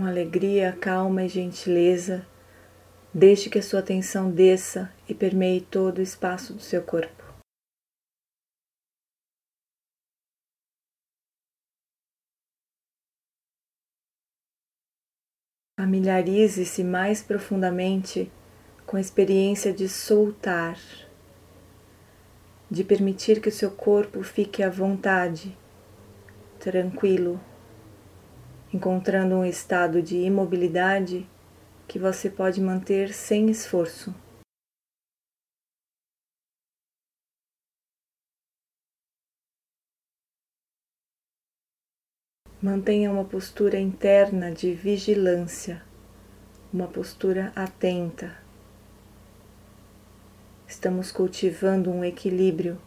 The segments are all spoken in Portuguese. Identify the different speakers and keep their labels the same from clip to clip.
Speaker 1: Com alegria, calma e gentileza, deixe que a sua atenção desça e permeie todo o espaço do seu corpo. Familiarize-se mais profundamente com a experiência de soltar, de permitir que o seu corpo fique à vontade, tranquilo, encontrando um estado de imobilidade que você pode manter sem esforço. Mantenha uma postura interna de vigilância, uma postura atenta. Estamos cultivando um equilíbrio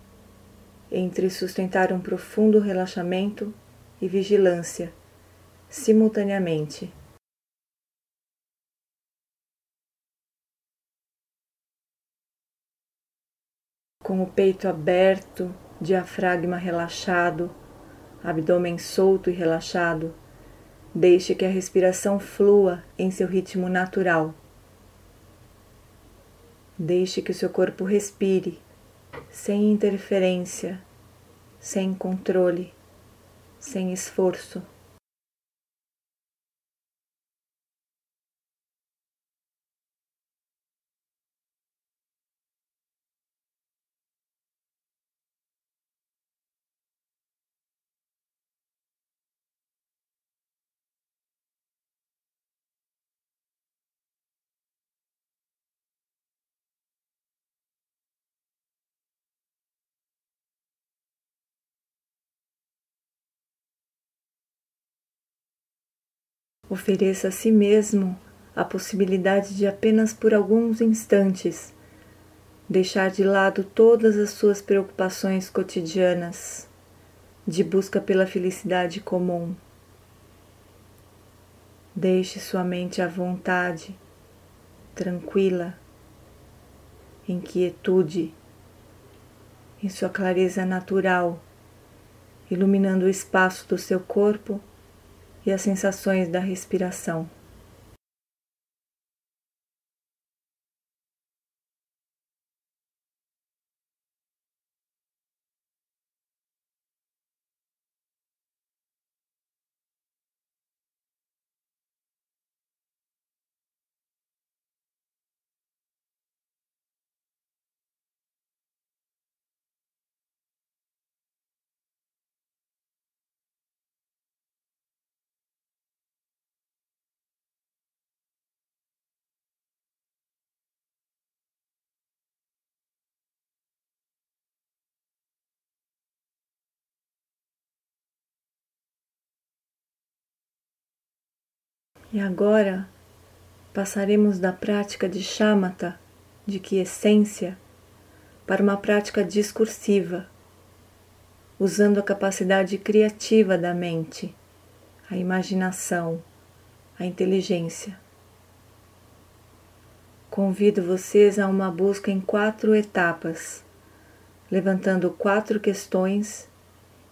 Speaker 1: entre sustentar um profundo relaxamento e vigilância simultaneamente. Com o peito aberto, diafragma relaxado, abdômen solto e relaxado, deixe que a respiração flua em seu ritmo natural. Deixe que o seu corpo respire sem interferência, sem controle, sem esforço. Ofereça a si mesmo a possibilidade de apenas por alguns instantes deixar de lado todas as suas preocupações cotidianas de busca pela felicidade comum. Deixe sua mente à vontade, tranquila, em quietude, em sua clareza natural, iluminando o espaço do seu corpo e as sensações da respiração. E agora passaremos da prática de chamata, de quiescência, para uma prática discursiva, usando a capacidade criativa da mente, a imaginação, a inteligência. Convido vocês a uma busca em quatro etapas, levantando quatro questões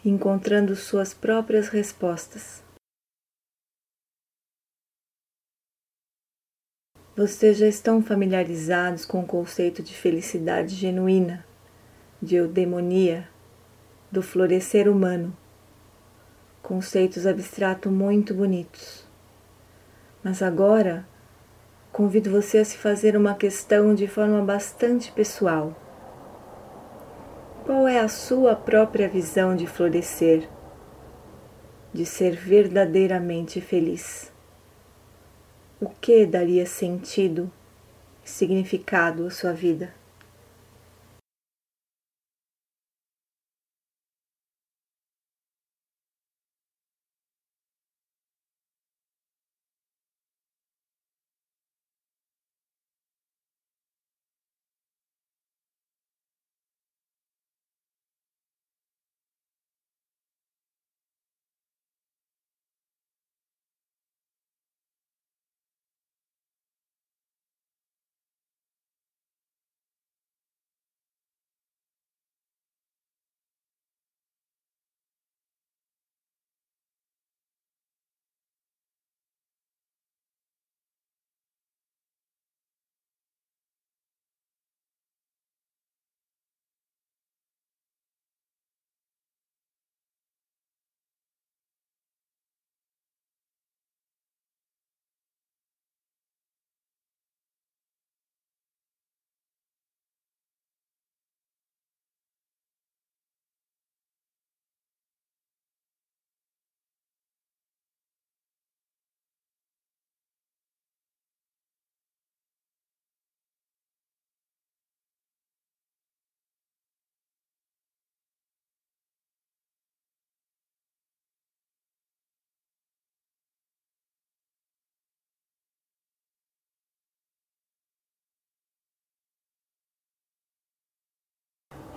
Speaker 1: e encontrando suas próprias respostas. Vocês já estão familiarizados com o conceito de felicidade genuína, de eudemonia, do florescer humano. Conceitos abstratos muito bonitos. Mas agora convido você a se fazer uma questão de forma bastante pessoal. Qual é a sua própria visão de florescer, de ser verdadeiramente feliz? O que daria sentido e significado à sua vida.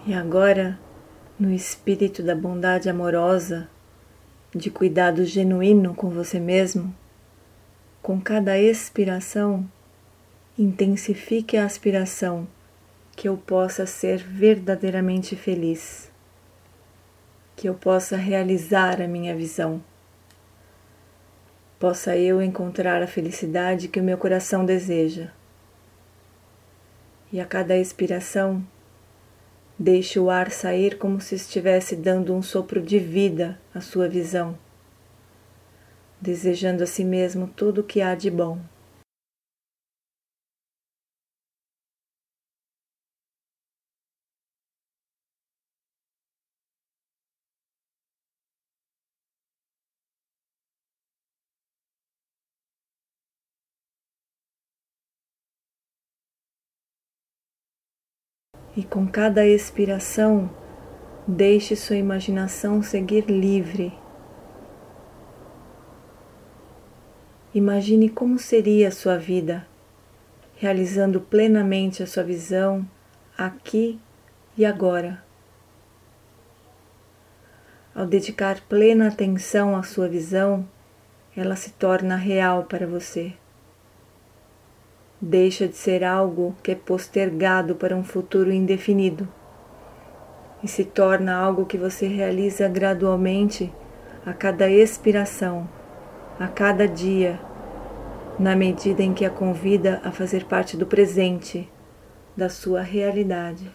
Speaker 1: E agora, no espírito da bondade amorosa, de cuidado genuíno com você mesmo, com cada expiração, intensifique a aspiração que eu possa ser verdadeiramente feliz, que eu possa realizar a minha visão, possa eu encontrar a felicidade que o meu coração deseja. E a cada expiração, deixe o ar sair como se estivesse dando um sopro de vida à sua visão, desejando a si mesmo tudo o que há de bom. E com cada expiração, deixe sua imaginação seguir livre. Imagine como seria a sua vida, realizando plenamente a sua visão aqui e agora. Ao dedicar plena atenção à sua visão, ela se torna real para você deixa de ser algo que é postergado para um futuro indefinido e se torna algo que você realiza gradualmente a cada expiração, a cada dia, na medida em que a convida a fazer parte do presente, da sua realidade.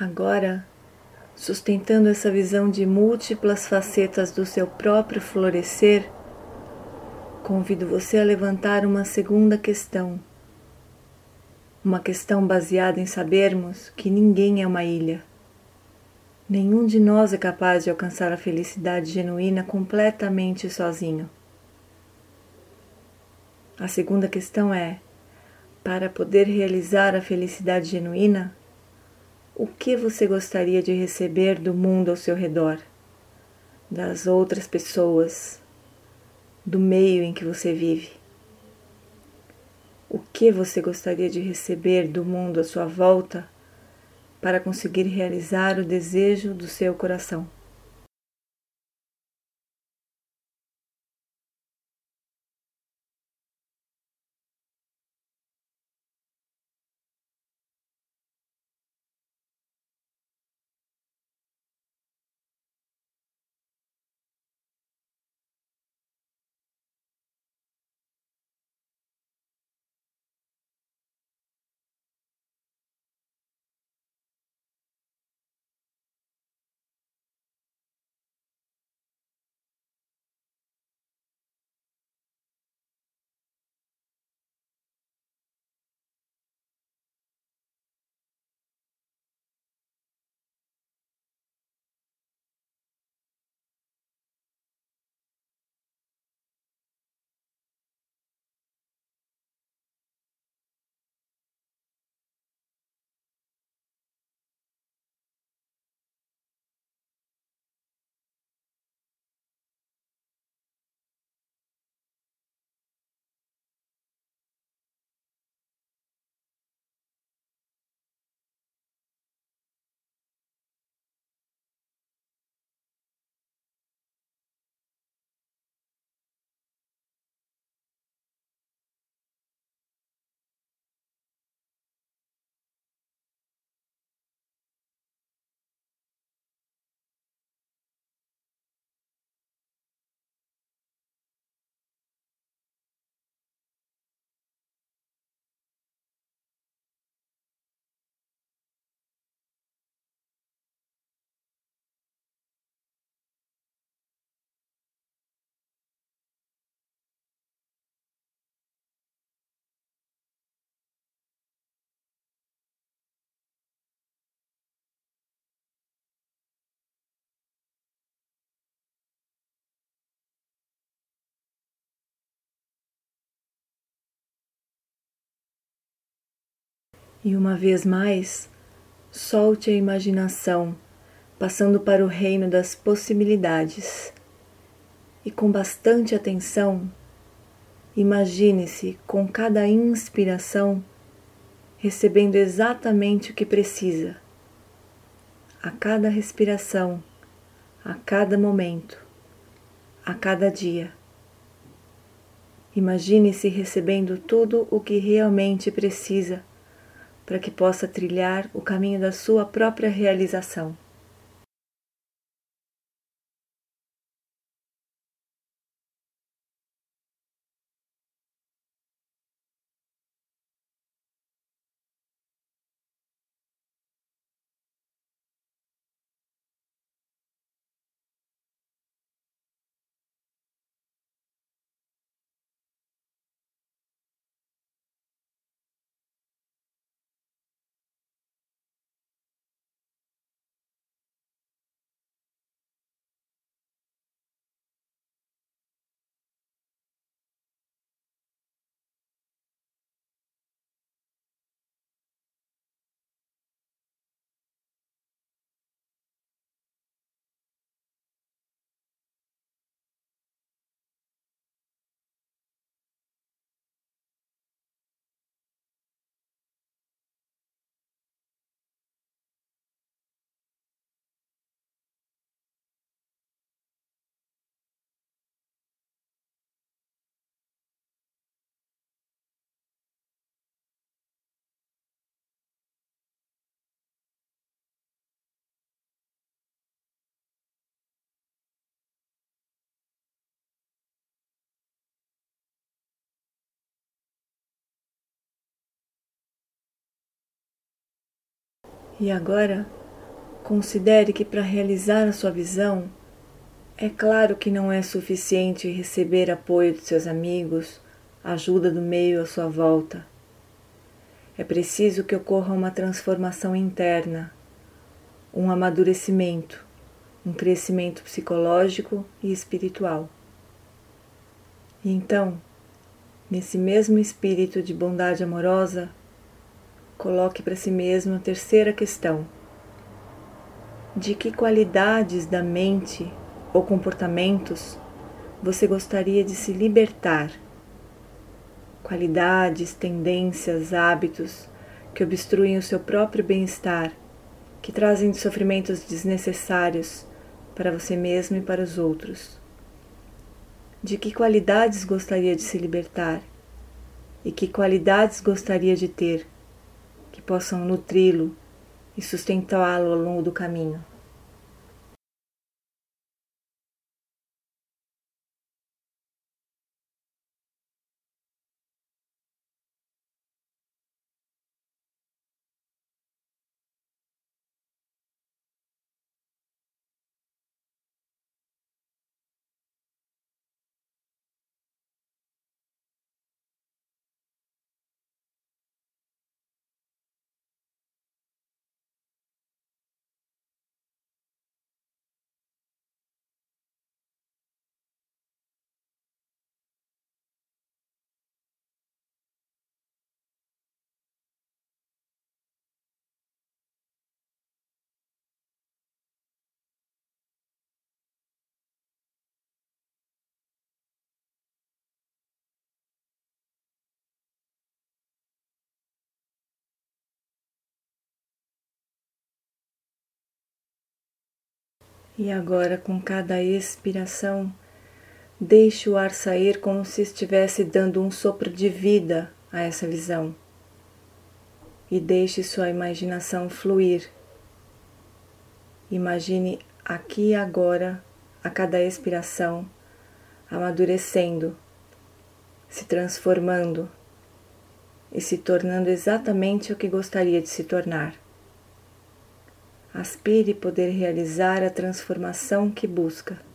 Speaker 1: Agora, sustentando essa visão de múltiplas facetas do seu próprio florescer, convido você a levantar uma segunda questão. Uma questão baseada em sabermos que ninguém é uma ilha. Nenhum de nós é capaz de alcançar a felicidade genuína completamente sozinho. A segunda questão é: para poder realizar a felicidade genuína, o que você gostaria de receber do mundo ao seu redor, das outras pessoas, do meio em que você vive? O que você gostaria de receber do mundo à sua volta para conseguir realizar o desejo do seu coração? E uma vez mais, solte a imaginação, passando para o reino das possibilidades. E com bastante atenção, imagine-se com cada inspiração recebendo exatamente o que precisa, a cada respiração, a cada momento, a cada dia. Imagine-se recebendo tudo o que realmente precisa para que possa trilhar o caminho da sua própria realização. E agora, considere que para realizar a sua visão, é claro que não é suficiente receber apoio de seus amigos, ajuda do meio à sua volta. É preciso que ocorra uma transformação interna, um amadurecimento, um crescimento psicológico e espiritual. E então, nesse mesmo espírito de bondade amorosa, Coloque para si mesmo a terceira questão: De que qualidades da mente ou comportamentos você gostaria de se libertar? Qualidades, tendências, hábitos que obstruem o seu próprio bem-estar, que trazem sofrimentos desnecessários para você mesmo e para os outros. De que qualidades gostaria de se libertar? E que qualidades gostaria de ter? Possam nutri-lo e sustentá-lo ao longo do caminho. E agora, com cada expiração, deixe o ar sair como se estivesse dando um sopro de vida a essa visão. E deixe sua imaginação fluir. Imagine aqui e agora, a cada expiração, amadurecendo, se transformando e se tornando exatamente o que gostaria de se tornar aspire poder realizar a transformação que busca.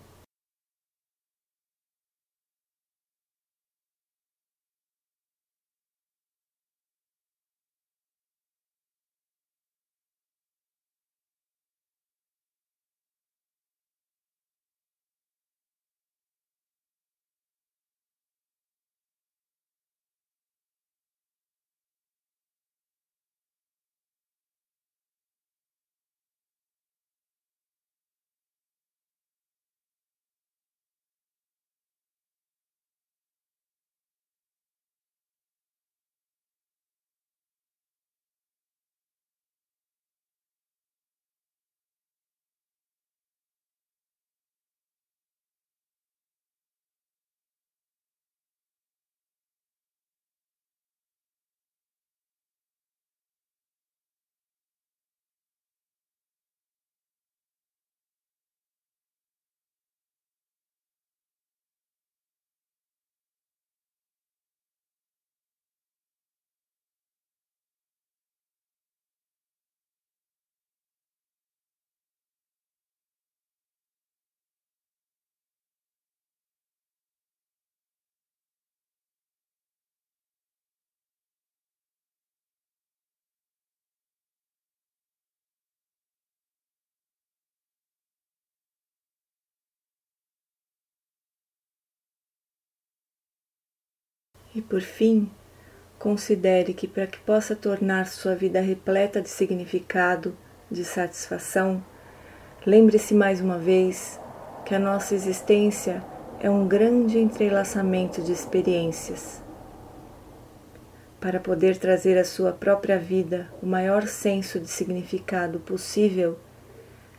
Speaker 1: E por fim, considere que para que possa tornar sua vida repleta de significado, de satisfação, lembre-se mais uma vez que a nossa existência é um grande entrelaçamento de experiências. Para poder trazer à sua própria vida o maior senso de significado possível,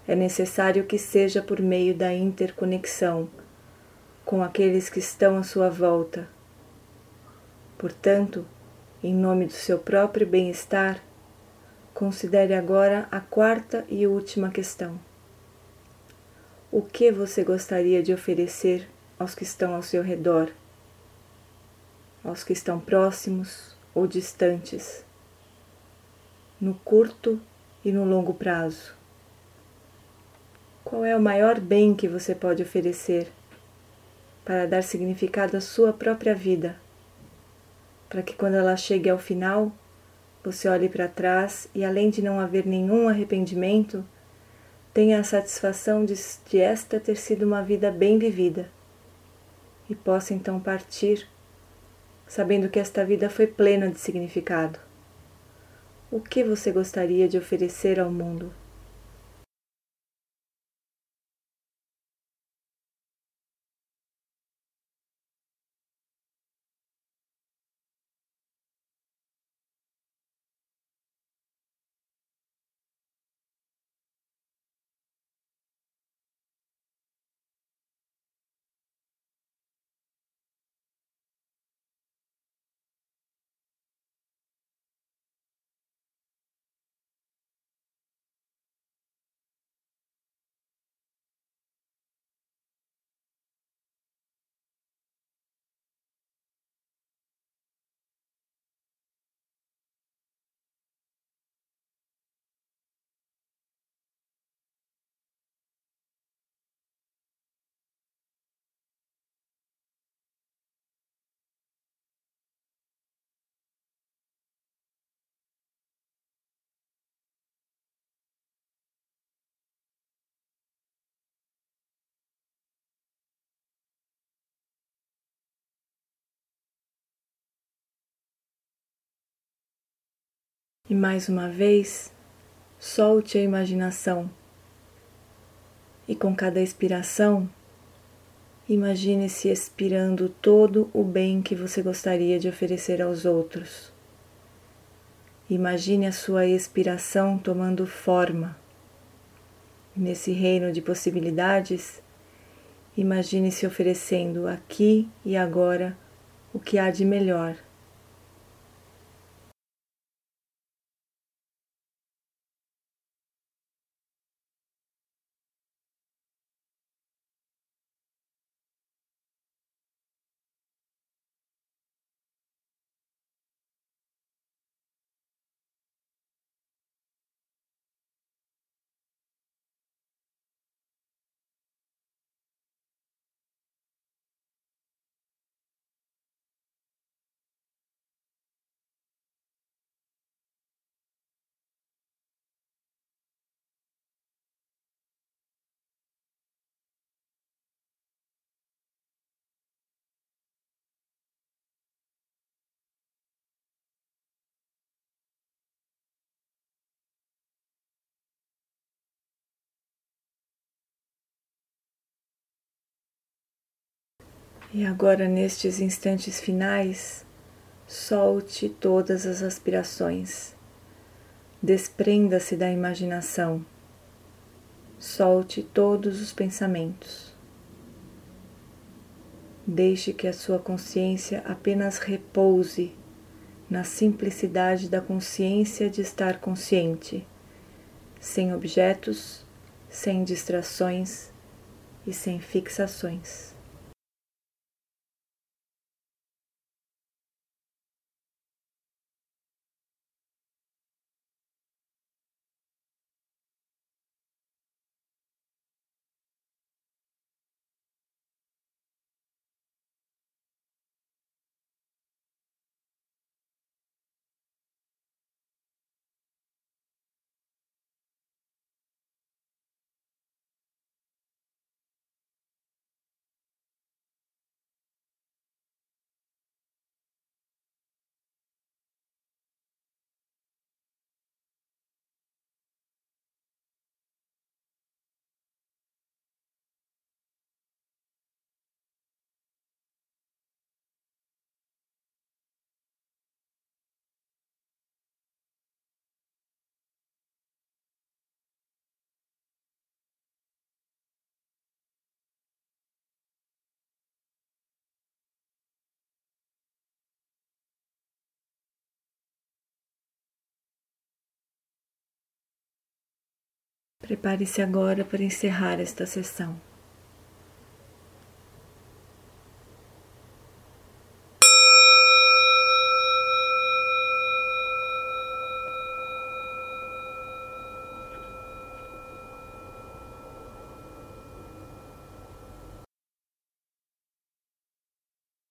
Speaker 1: é necessário que seja por meio da interconexão com aqueles que estão à sua volta. Portanto, em nome do seu próprio bem-estar, considere agora a quarta e última questão. O que você gostaria de oferecer aos que estão ao seu redor, aos que estão próximos ou distantes, no curto e no longo prazo? Qual é o maior bem que você pode oferecer para dar significado à sua própria vida? Para que quando ela chegue ao final, você olhe para trás e, além de não haver nenhum arrependimento, tenha a satisfação de, de esta ter sido uma vida bem vivida e possa então partir, sabendo que esta vida foi plena de significado. O que você gostaria de oferecer ao mundo? E mais uma vez, solte a imaginação. E com cada expiração, imagine-se expirando todo o bem que você gostaria de oferecer aos outros. Imagine a sua expiração tomando forma. Nesse reino de possibilidades, imagine-se oferecendo aqui e agora o que há de melhor E agora, nestes instantes finais, solte todas as aspirações, desprenda-se da imaginação, solte todos os pensamentos. Deixe que a sua consciência apenas repouse na simplicidade da consciência de estar consciente, sem objetos, sem distrações e sem fixações. Prepare-se agora para encerrar esta sessão.